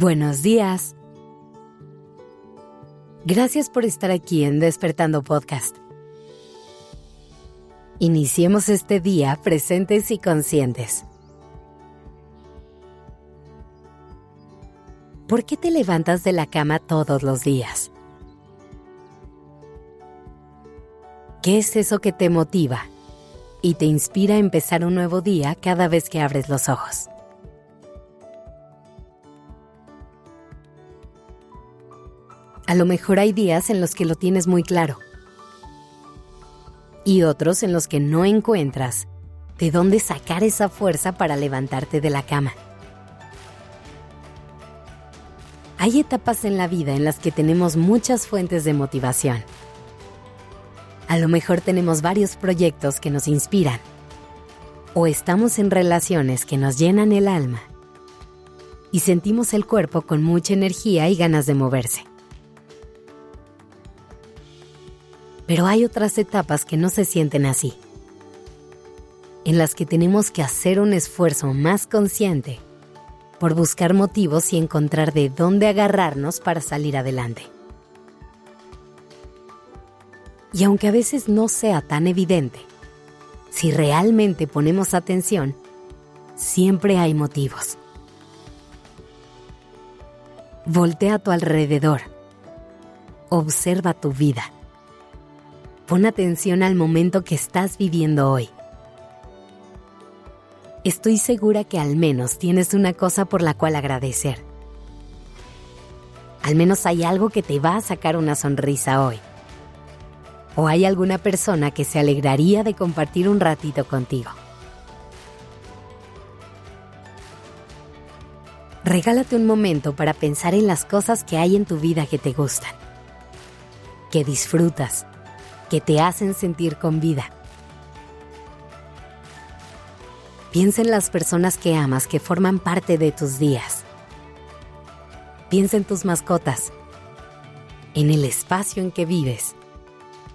Buenos días. Gracias por estar aquí en Despertando Podcast. Iniciemos este día presentes y conscientes. ¿Por qué te levantas de la cama todos los días? ¿Qué es eso que te motiva y te inspira a empezar un nuevo día cada vez que abres los ojos? A lo mejor hay días en los que lo tienes muy claro y otros en los que no encuentras de dónde sacar esa fuerza para levantarte de la cama. Hay etapas en la vida en las que tenemos muchas fuentes de motivación. A lo mejor tenemos varios proyectos que nos inspiran o estamos en relaciones que nos llenan el alma y sentimos el cuerpo con mucha energía y ganas de moverse. Pero hay otras etapas que no se sienten así, en las que tenemos que hacer un esfuerzo más consciente por buscar motivos y encontrar de dónde agarrarnos para salir adelante. Y aunque a veces no sea tan evidente, si realmente ponemos atención, siempre hay motivos. Voltea a tu alrededor. Observa tu vida Pon atención al momento que estás viviendo hoy. Estoy segura que al menos tienes una cosa por la cual agradecer. Al menos hay algo que te va a sacar una sonrisa hoy. O hay alguna persona que se alegraría de compartir un ratito contigo. Regálate un momento para pensar en las cosas que hay en tu vida que te gustan, que disfrutas que te hacen sentir con vida. Piensa en las personas que amas que forman parte de tus días. Piensa en tus mascotas, en el espacio en que vives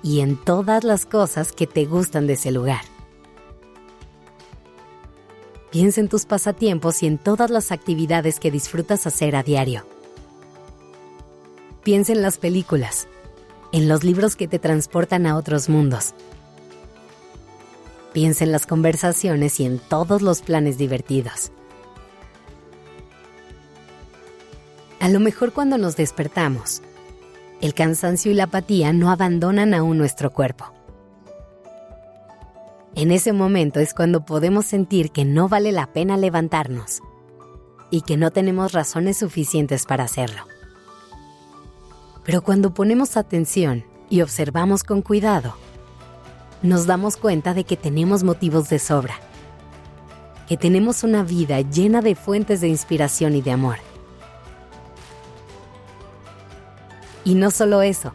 y en todas las cosas que te gustan de ese lugar. Piensa en tus pasatiempos y en todas las actividades que disfrutas hacer a diario. Piensa en las películas, en los libros que te transportan a otros mundos. Piensa en las conversaciones y en todos los planes divertidos. A lo mejor cuando nos despertamos, el cansancio y la apatía no abandonan aún nuestro cuerpo. En ese momento es cuando podemos sentir que no vale la pena levantarnos y que no tenemos razones suficientes para hacerlo. Pero cuando ponemos atención y observamos con cuidado, nos damos cuenta de que tenemos motivos de sobra, que tenemos una vida llena de fuentes de inspiración y de amor. Y no solo eso,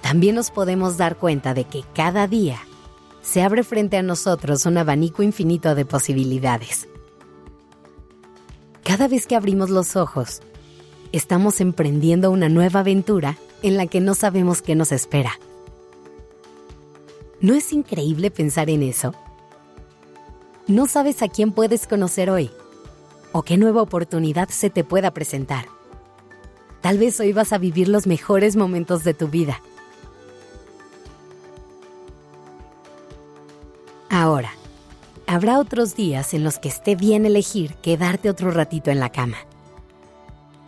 también nos podemos dar cuenta de que cada día se abre frente a nosotros un abanico infinito de posibilidades. Cada vez que abrimos los ojos, estamos emprendiendo una nueva aventura en la que no sabemos qué nos espera. ¿No es increíble pensar en eso? No sabes a quién puedes conocer hoy o qué nueva oportunidad se te pueda presentar. Tal vez hoy vas a vivir los mejores momentos de tu vida. Ahora, habrá otros días en los que esté bien elegir quedarte otro ratito en la cama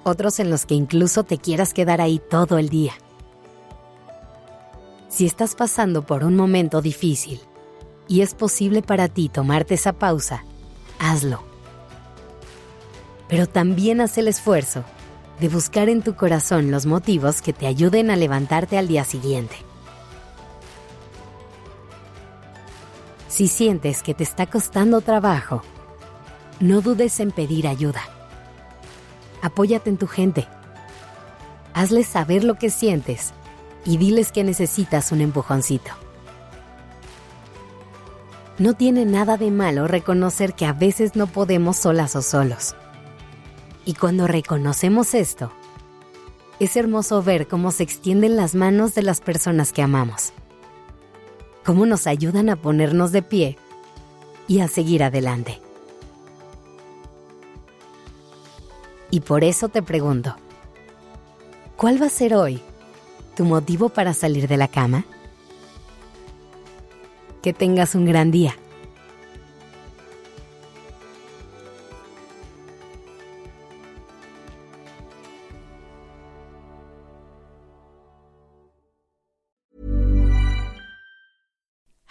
otros en los que incluso te quieras quedar ahí todo el día. Si estás pasando por un momento difícil y es posible para ti tomarte esa pausa, hazlo. Pero también haz el esfuerzo de buscar en tu corazón los motivos que te ayuden a levantarte al día siguiente. Si sientes que te está costando trabajo, no dudes en pedir ayuda apóyate en tu gente. Hazles saber lo que sientes y diles que necesitas un empujoncito. No tiene nada de malo reconocer que a veces no podemos solas o solos. Y cuando reconocemos esto, es hermoso ver cómo se extienden las manos de las personas que amamos, cómo nos ayudan a ponernos de pie y a seguir adelante. Y por eso te pregunto, ¿cuál va a ser hoy tu motivo para salir de la cama? Que tengas un gran día.